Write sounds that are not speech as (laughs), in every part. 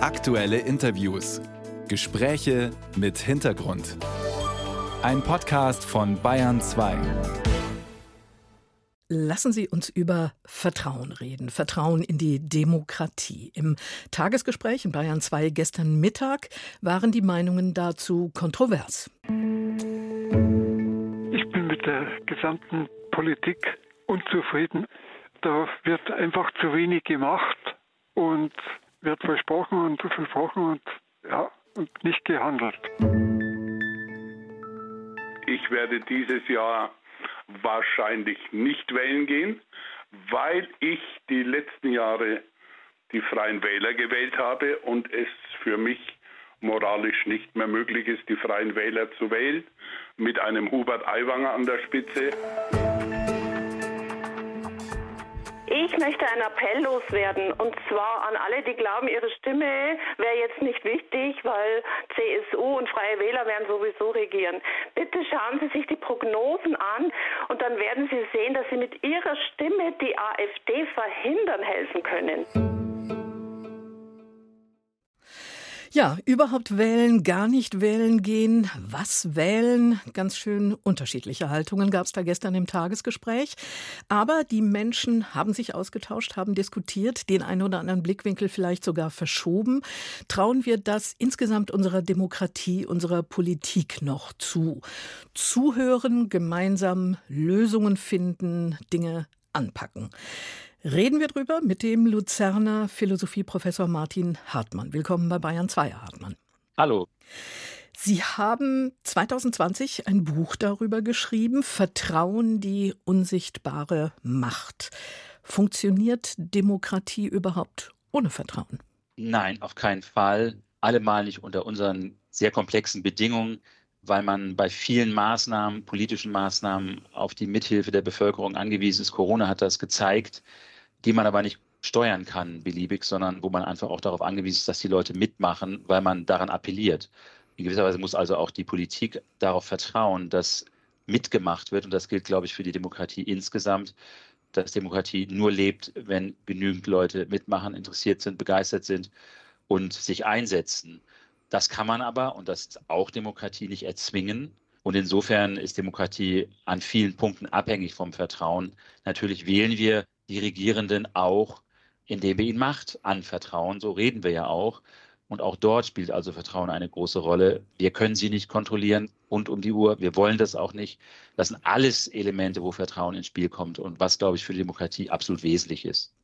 Aktuelle Interviews. Gespräche mit Hintergrund. Ein Podcast von Bayern 2. Lassen Sie uns über Vertrauen reden, Vertrauen in die Demokratie. Im Tagesgespräch in Bayern 2 gestern Mittag waren die Meinungen dazu kontrovers. Ich bin mit der gesamten Politik unzufrieden. Da wird einfach zu wenig gemacht und wird versprochen und versprochen und ja, und nicht gehandelt. Ich werde dieses Jahr wahrscheinlich nicht wählen gehen, weil ich die letzten Jahre die Freien Wähler gewählt habe und es für mich moralisch nicht mehr möglich ist, die Freien Wähler zu wählen, mit einem Hubert Aiwanger an der Spitze. Ich möchte einen Appell loswerden und zwar an alle, die glauben, ihre Stimme wäre jetzt nicht wichtig, weil CSU und Freie Wähler werden sowieso regieren. Bitte schauen Sie sich die Prognosen an und dann werden Sie sehen, dass Sie mit Ihrer Stimme die AfD verhindern helfen können. Ja, überhaupt wählen, gar nicht wählen gehen, was wählen, ganz schön unterschiedliche Haltungen gab es da gestern im Tagesgespräch. Aber die Menschen haben sich ausgetauscht, haben diskutiert, den einen oder anderen Blickwinkel vielleicht sogar verschoben. Trauen wir das insgesamt unserer Demokratie, unserer Politik noch zu? Zuhören, gemeinsam Lösungen finden, Dinge anpacken. Reden wir drüber mit dem Luzerner Philosophieprofessor Martin Hartmann. Willkommen bei Bayern 2, Herr Hartmann. Hallo. Sie haben 2020 ein Buch darüber geschrieben, Vertrauen, die unsichtbare Macht. Funktioniert Demokratie überhaupt ohne Vertrauen? Nein, auf keinen Fall. Allemal nicht unter unseren sehr komplexen Bedingungen, weil man bei vielen Maßnahmen, politischen Maßnahmen auf die Mithilfe der Bevölkerung angewiesen ist. Corona hat das gezeigt die man aber nicht steuern kann, beliebig, sondern wo man einfach auch darauf angewiesen ist, dass die Leute mitmachen, weil man daran appelliert. In gewisser Weise muss also auch die Politik darauf vertrauen, dass mitgemacht wird. Und das gilt, glaube ich, für die Demokratie insgesamt, dass Demokratie nur lebt, wenn genügend Leute mitmachen, interessiert sind, begeistert sind und sich einsetzen. Das kann man aber, und das ist auch Demokratie, nicht erzwingen. Und insofern ist Demokratie an vielen Punkten abhängig vom Vertrauen. Natürlich wählen wir die Regierenden auch, indem wir ihnen Macht anvertrauen. So reden wir ja auch. Und auch dort spielt also Vertrauen eine große Rolle. Wir können sie nicht kontrollieren rund um die Uhr. Wir wollen das auch nicht. Das sind alles Elemente, wo Vertrauen ins Spiel kommt und was, glaube ich, für die Demokratie absolut wesentlich ist.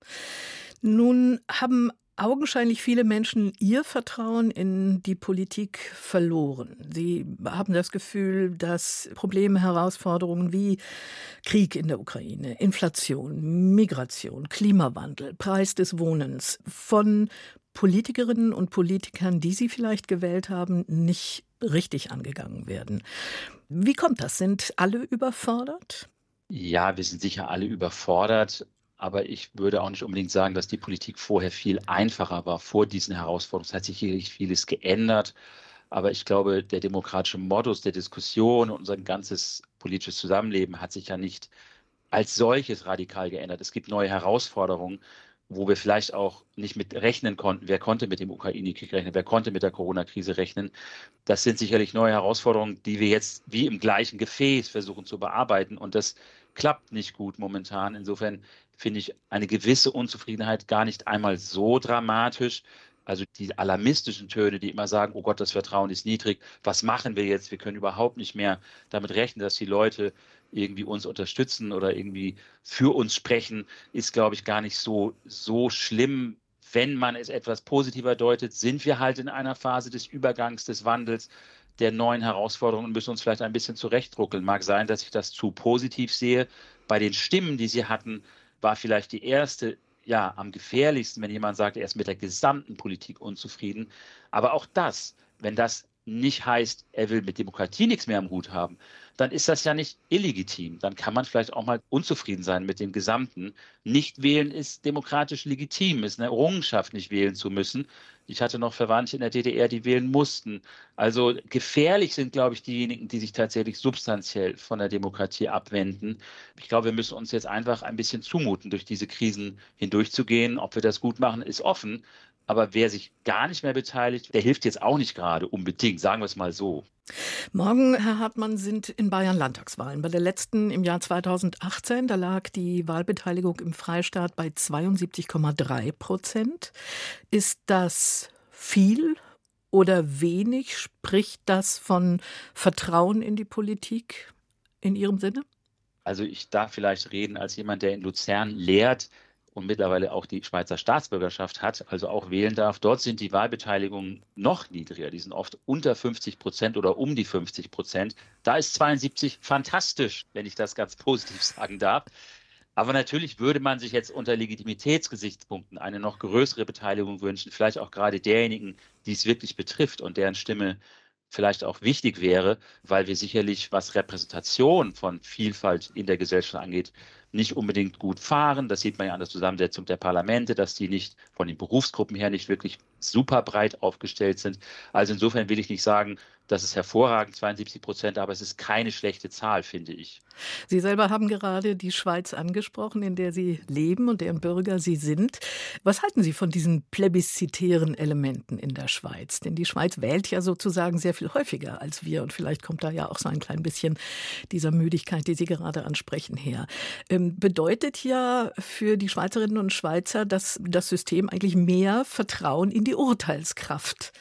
Nun haben augenscheinlich viele Menschen ihr Vertrauen in die Politik verloren. Sie haben das Gefühl, dass Probleme, Herausforderungen wie Krieg in der Ukraine, Inflation, Migration, Klimawandel, Preis des Wohnens von Politikerinnen und Politikern, die sie vielleicht gewählt haben, nicht richtig angegangen werden. Wie kommt das? Sind alle überfordert? Ja, wir sind sicher alle überfordert. Aber ich würde auch nicht unbedingt sagen, dass die Politik vorher viel einfacher war vor diesen Herausforderungen. Es hat sich sicherlich vieles geändert. Aber ich glaube, der demokratische Modus der Diskussion und unser ganzes politisches Zusammenleben hat sich ja nicht als solches radikal geändert. Es gibt neue Herausforderungen, wo wir vielleicht auch nicht mit rechnen konnten. Wer konnte mit dem Ukraine-Krieg rechnen? Wer konnte mit der Corona-Krise rechnen? Das sind sicherlich neue Herausforderungen, die wir jetzt wie im gleichen Gefäß versuchen zu bearbeiten. Und das klappt nicht gut momentan. Insofern finde ich eine gewisse Unzufriedenheit gar nicht einmal so dramatisch. Also die alarmistischen Töne, die immer sagen, oh Gott, das Vertrauen ist niedrig, was machen wir jetzt? Wir können überhaupt nicht mehr damit rechnen, dass die Leute irgendwie uns unterstützen oder irgendwie für uns sprechen, ist, glaube ich, gar nicht so, so schlimm. Wenn man es etwas positiver deutet, sind wir halt in einer Phase des Übergangs, des Wandels, der neuen Herausforderungen und müssen uns vielleicht ein bisschen zurechtruckeln. Mag sein, dass ich das zu positiv sehe. Bei den Stimmen, die Sie hatten, war vielleicht die erste, ja, am gefährlichsten, wenn jemand sagt, er ist mit der gesamten Politik unzufrieden. Aber auch das, wenn das nicht heißt, er will mit Demokratie nichts mehr am Hut haben, dann ist das ja nicht illegitim. Dann kann man vielleicht auch mal unzufrieden sein mit dem Gesamten. Nicht wählen ist demokratisch legitim, ist eine Errungenschaft, nicht wählen zu müssen. Ich hatte noch Verwandte in der DDR, die wählen mussten. Also gefährlich sind, glaube ich, diejenigen, die sich tatsächlich substanziell von der Demokratie abwenden. Ich glaube, wir müssen uns jetzt einfach ein bisschen zumuten, durch diese Krisen hindurchzugehen. Ob wir das gut machen, ist offen. Aber wer sich gar nicht mehr beteiligt, der hilft jetzt auch nicht gerade unbedingt, sagen wir es mal so. Morgen, Herr Hartmann, sind in Bayern Landtagswahlen. Bei der letzten im Jahr 2018, da lag die Wahlbeteiligung im Freistaat bei 72,3 Prozent. Ist das viel oder wenig? Spricht das von Vertrauen in die Politik in Ihrem Sinne? Also ich darf vielleicht reden als jemand, der in Luzern lehrt und mittlerweile auch die Schweizer Staatsbürgerschaft hat, also auch wählen darf. Dort sind die Wahlbeteiligungen noch niedriger. Die sind oft unter 50 Prozent oder um die 50 Prozent. Da ist 72 fantastisch, wenn ich das ganz (laughs) positiv sagen darf. Aber natürlich würde man sich jetzt unter Legitimitätsgesichtspunkten eine noch größere Beteiligung wünschen, vielleicht auch gerade derjenigen, die es wirklich betrifft und deren Stimme vielleicht auch wichtig wäre, weil wir sicherlich, was Repräsentation von Vielfalt in der Gesellschaft angeht, nicht unbedingt gut fahren. Das sieht man ja an der Zusammensetzung der Parlamente, dass die nicht von den Berufsgruppen her nicht wirklich super breit aufgestellt sind. Also insofern will ich nicht sagen, das ist hervorragend, 72 Prozent, aber es ist keine schlechte Zahl, finde ich. Sie selber haben gerade die Schweiz angesprochen, in der Sie leben und deren Bürger Sie sind. Was halten Sie von diesen plebiszitären Elementen in der Schweiz? Denn die Schweiz wählt ja sozusagen sehr viel häufiger als wir und vielleicht kommt da ja auch so ein klein bisschen dieser Müdigkeit, die Sie gerade ansprechen, her. Ähm, bedeutet ja für die Schweizerinnen und Schweizer, dass das System eigentlich mehr Vertrauen in die Urteilskraft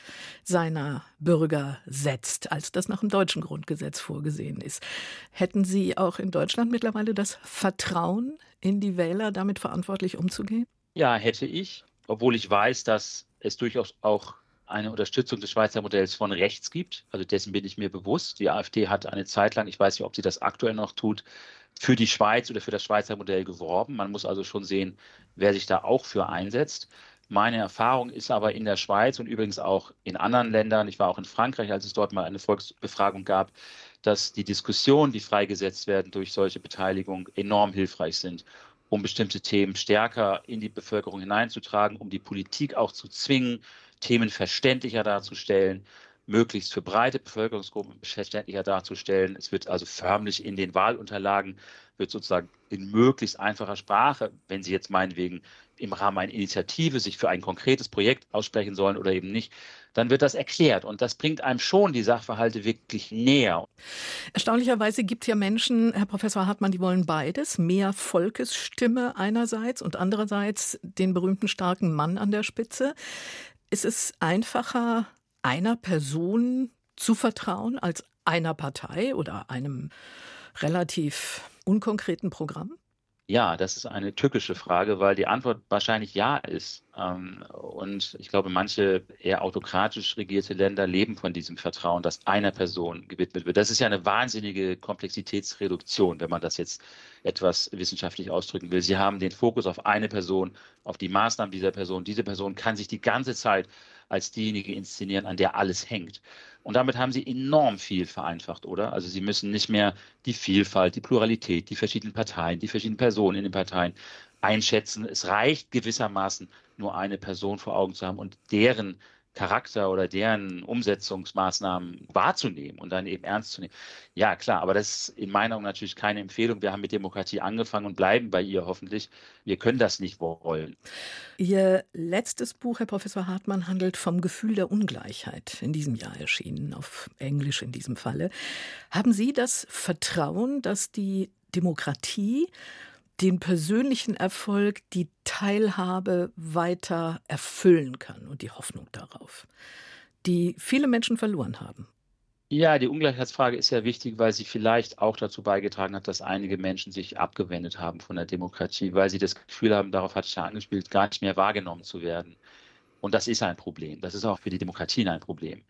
seiner Bürger setzt, als das nach dem deutschen Grundgesetz vorgesehen ist. Hätten Sie auch in Deutschland mittlerweile das Vertrauen in die Wähler, damit verantwortlich umzugehen? Ja, hätte ich, obwohl ich weiß, dass es durchaus auch eine Unterstützung des Schweizer Modells von rechts gibt. Also dessen bin ich mir bewusst. Die AfD hat eine Zeit lang, ich weiß nicht, ob sie das aktuell noch tut, für die Schweiz oder für das Schweizer Modell geworben. Man muss also schon sehen, wer sich da auch für einsetzt. Meine Erfahrung ist aber in der Schweiz und übrigens auch in anderen Ländern, ich war auch in Frankreich, als es dort mal eine Volksbefragung gab, dass die Diskussionen, die freigesetzt werden durch solche Beteiligung, enorm hilfreich sind, um bestimmte Themen stärker in die Bevölkerung hineinzutragen, um die Politik auch zu zwingen, Themen verständlicher darzustellen, möglichst für breite Bevölkerungsgruppen verständlicher darzustellen. Es wird also förmlich in den Wahlunterlagen, wird sozusagen in möglichst einfacher Sprache, wenn Sie jetzt meinetwegen im Rahmen einer Initiative sich für ein konkretes Projekt aussprechen sollen oder eben nicht, dann wird das erklärt. Und das bringt einem schon die Sachverhalte wirklich näher. Erstaunlicherweise gibt es ja Menschen, Herr Professor Hartmann, die wollen beides. Mehr Volkesstimme einerseits und andererseits den berühmten starken Mann an der Spitze. Ist es einfacher, einer Person zu vertrauen als einer Partei oder einem relativ unkonkreten Programm? Ja, das ist eine tückische Frage, weil die Antwort wahrscheinlich ja ist. Ähm, und ich glaube, manche eher autokratisch regierte Länder leben von diesem Vertrauen, das einer Person gewidmet wird. Das ist ja eine wahnsinnige Komplexitätsreduktion, wenn man das jetzt etwas wissenschaftlich ausdrücken will. Sie haben den Fokus auf eine Person, auf die Maßnahmen dieser Person. Diese Person kann sich die ganze Zeit als diejenige inszenieren, an der alles hängt. Und damit haben sie enorm viel vereinfacht, oder? Also sie müssen nicht mehr die Vielfalt, die Pluralität, die verschiedenen Parteien, die verschiedenen Personen in den Parteien einschätzen. Es reicht gewissermaßen nur eine Person vor Augen zu haben und deren Charakter oder deren Umsetzungsmaßnahmen wahrzunehmen und dann eben ernst zu nehmen. Ja, klar, aber das ist in meiner Meinung natürlich keine Empfehlung. Wir haben mit Demokratie angefangen und bleiben bei ihr hoffentlich. Wir können das nicht wollen. Ihr letztes Buch, Herr Professor Hartmann, handelt vom Gefühl der Ungleichheit, in diesem Jahr erschienen, auf Englisch in diesem Falle. Haben Sie das Vertrauen, dass die Demokratie den persönlichen Erfolg, die Teilhabe weiter erfüllen kann und die Hoffnung darauf, die viele Menschen verloren haben. Ja, die Ungleichheitsfrage ist ja wichtig, weil sie vielleicht auch dazu beigetragen hat, dass einige Menschen sich abgewendet haben von der Demokratie, weil sie das Gefühl haben, darauf hatte ich ja angespielt, gar nicht mehr wahrgenommen zu werden. Und das ist ein Problem. Das ist auch für die Demokratien ein Problem.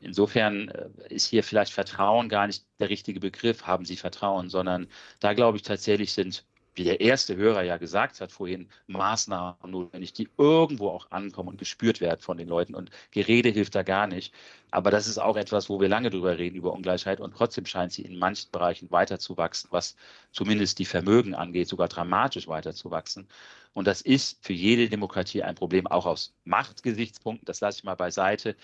Insofern äh, ist hier vielleicht Vertrauen gar nicht der richtige Begriff, haben Sie Vertrauen, sondern da glaube ich tatsächlich sind wie der erste Hörer ja gesagt hat vorhin, Maßnahmen notwendig, die irgendwo auch ankommen und gespürt werden von den Leuten. Und Gerede hilft da gar nicht. Aber das ist auch etwas, wo wir lange drüber reden, über Ungleichheit. Und trotzdem scheint sie in manchen Bereichen weiterzuwachsen, was zumindest die Vermögen angeht, sogar dramatisch weiterzuwachsen. Und das ist für jede Demokratie ein Problem, auch aus Machtgesichtspunkten. Das lasse ich mal beiseite.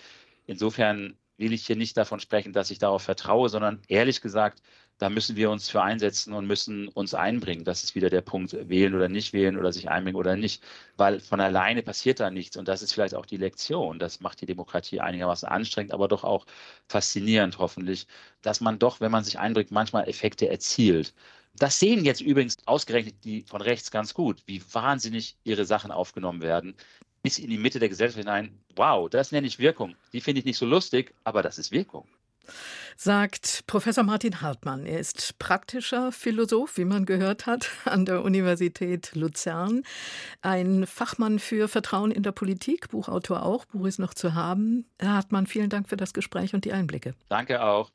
Insofern will ich hier nicht davon sprechen, dass ich darauf vertraue, sondern ehrlich gesagt da müssen wir uns für einsetzen und müssen uns einbringen. Das ist wieder der Punkt, wählen oder nicht wählen oder sich einbringen oder nicht, weil von alleine passiert da nichts. Und das ist vielleicht auch die Lektion. Das macht die Demokratie einigermaßen anstrengend, aber doch auch faszinierend hoffentlich, dass man doch, wenn man sich einbringt, manchmal Effekte erzielt. Das sehen jetzt übrigens ausgerechnet die von rechts ganz gut, wie wahnsinnig ihre Sachen aufgenommen werden, bis in die Mitte der Gesellschaft hinein. Wow, das nenne ich Wirkung. Die finde ich nicht so lustig, aber das ist Wirkung. Sagt Professor Martin Hartmann. Er ist praktischer Philosoph, wie man gehört hat, (laughs) an der Universität Luzern. Ein Fachmann für Vertrauen in der Politik, Buchautor auch. Buch ist noch zu haben. Herr Hartmann, vielen Dank für das Gespräch und die Einblicke. Danke auch.